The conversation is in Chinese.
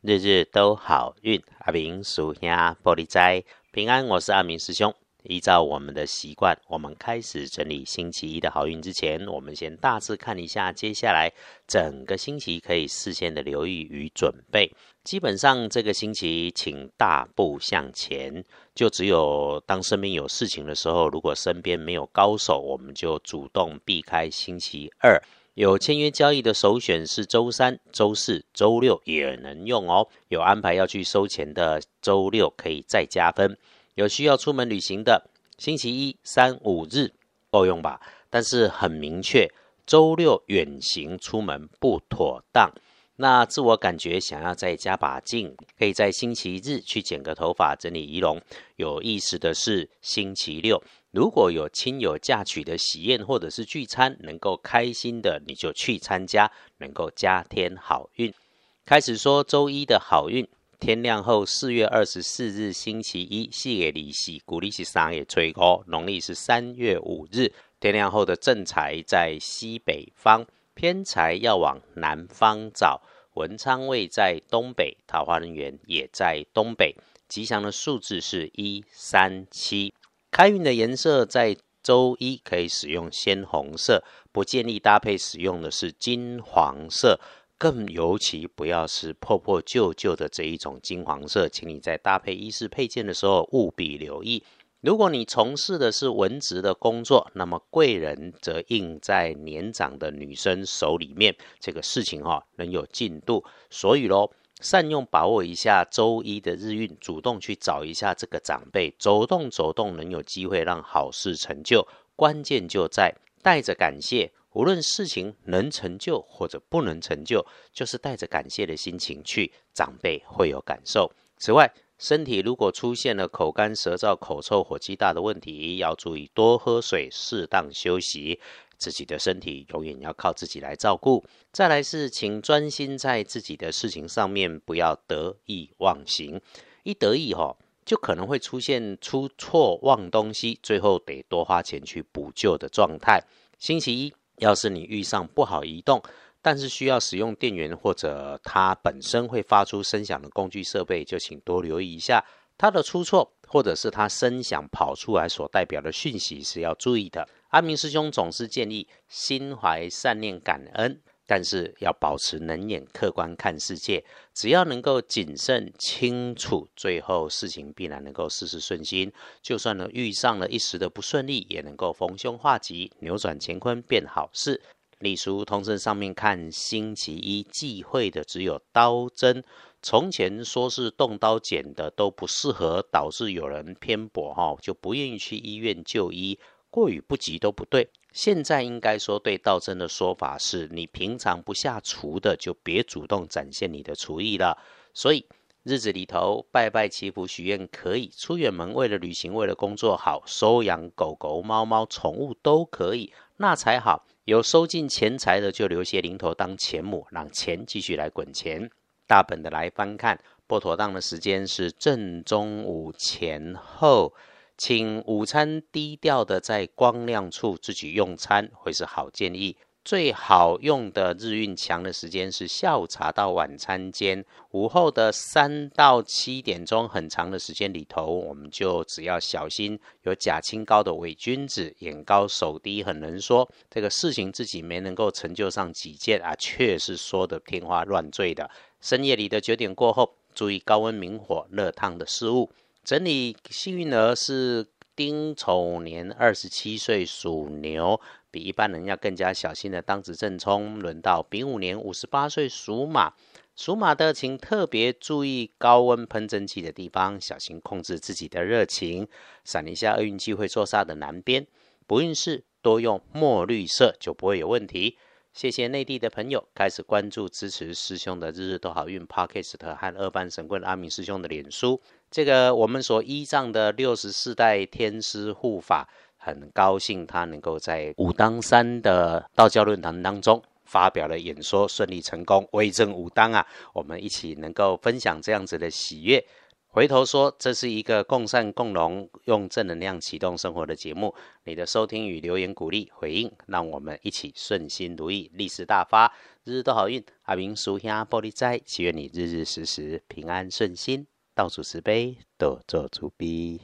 日日都好运。阿明属下玻璃斋平安，我是阿明师兄。依照我们的习惯，我们开始整理星期一的好运之前，我们先大致看一下接下来整个星期可以事先的留意与准备。基本上这个星期，请大步向前。就只有当身边有事情的时候，如果身边没有高手，我们就主动避开星期二。有签约交易的首选是周三、周四周六也能用哦。有安排要去收钱的，周六可以再加分。有需要出门旅行的，星期一、三、五日够用吧？但是很明确，周六远行出门不妥当。那自我感觉想要再加把劲，可以在星期日去剪个头发、整理仪容。有意思的是，星期六如果有亲友嫁娶的喜宴或者是聚餐，能够开心的你就去参加，能够加添好运。开始说周一的好运。天亮后，四月二十四日星期一，四月利息，古历是三月吹高，农历是三月五日。天亮后的正财在西北方，偏财要往南方找。文昌位在东北，桃花人员也在东北。吉祥的数字是一三七。开运的颜色在周一可以使用鲜红色，不建议搭配使用的是金黄色。更尤其不要是破破旧旧的这一种金黄色，请你在搭配衣饰配件的时候务必留意。如果你从事的是文职的工作，那么贵人则应在年长的女生手里面，这个事情哈能有进度。所以喽，善用把握一下周一的日运，主动去找一下这个长辈，走动走动，能有机会让好事成就。关键就在带着感谢。无论事情能成就或者不能成就，就是带着感谢的心情去，长辈会有感受。此外，身体如果出现了口干舌燥、口臭、火气大的问题，要注意多喝水，适当休息。自己的身体永远要靠自己来照顾。再来是，请专心在自己的事情上面，不要得意忘形。一得意哈，就可能会出现出错、忘东西，最后得多花钱去补救的状态。星期一。要是你遇上不好移动，但是需要使用电源或者它本身会发出声响的工具设备，就请多留意一下它的出错，或者是它声响跑出来所代表的讯息是要注意的。阿明师兄总是建议心怀善念感恩。但是要保持冷眼客观看世界，只要能够谨慎清楚，最后事情必然能够事事顺心。就算呢遇上了一时的不顺利，也能够逢凶化吉，扭转乾坤变好事。隶书通身上面看，星期一忌讳的只有刀针。从前说是动刀剪的都不适合，导致有人偏颇哈，就不愿意去医院就医。过与不及都不对。现在应该说对道真的说法是：你平常不下厨的，就别主动展现你的厨艺了。所以日子里头拜拜祈福许愿可以，出远门为了旅行为了工作好，收养狗狗猫猫宠物都可以，那才好。有收进钱财的就留些零头当钱母，让钱继续来滚钱。大本的来翻看，不妥当的时间是正中午前后。请午餐低调的在光亮处自己用餐，会是好建议。最好用的日运强的时间是下午茶到晚餐间，午后的三到七点钟很长的时间里头，我们就只要小心有假清高的伪君子，眼高手低，很能说这个事情自己没能够成就上几件啊，却是说的天花乱坠的。深夜里的九点过后，注意高温明火热烫的事物。整理幸运儿是丁丑年二十七岁属牛，比一般人要更加小心的当值正冲。轮到丙午年五十八岁属马，属马的请特别注意高温喷蒸汽的地方，小心控制自己的热情。闪一下厄运机会坐煞的南边，不运势多用墨绿色就不会有问题。谢谢内地的朋友开始关注支持师兄的日日都好运 Podcast 和二班神棍阿明师兄的脸书。这个我们所依仗的六十四代天师护法，很高兴他能够在武当山的道教论坛当中发表了演说，顺利成功，威震武当啊！我们一起能够分享这样子的喜悦。回头说，这是一个共善共荣、用正能量启动生活的节目。你的收听与留言鼓励回应，让我们一起顺心如意、利市大发、日日都好运。阿明叔兄玻璃斋，祈愿你日日时时平安顺心，倒数慈悲，多做主逼。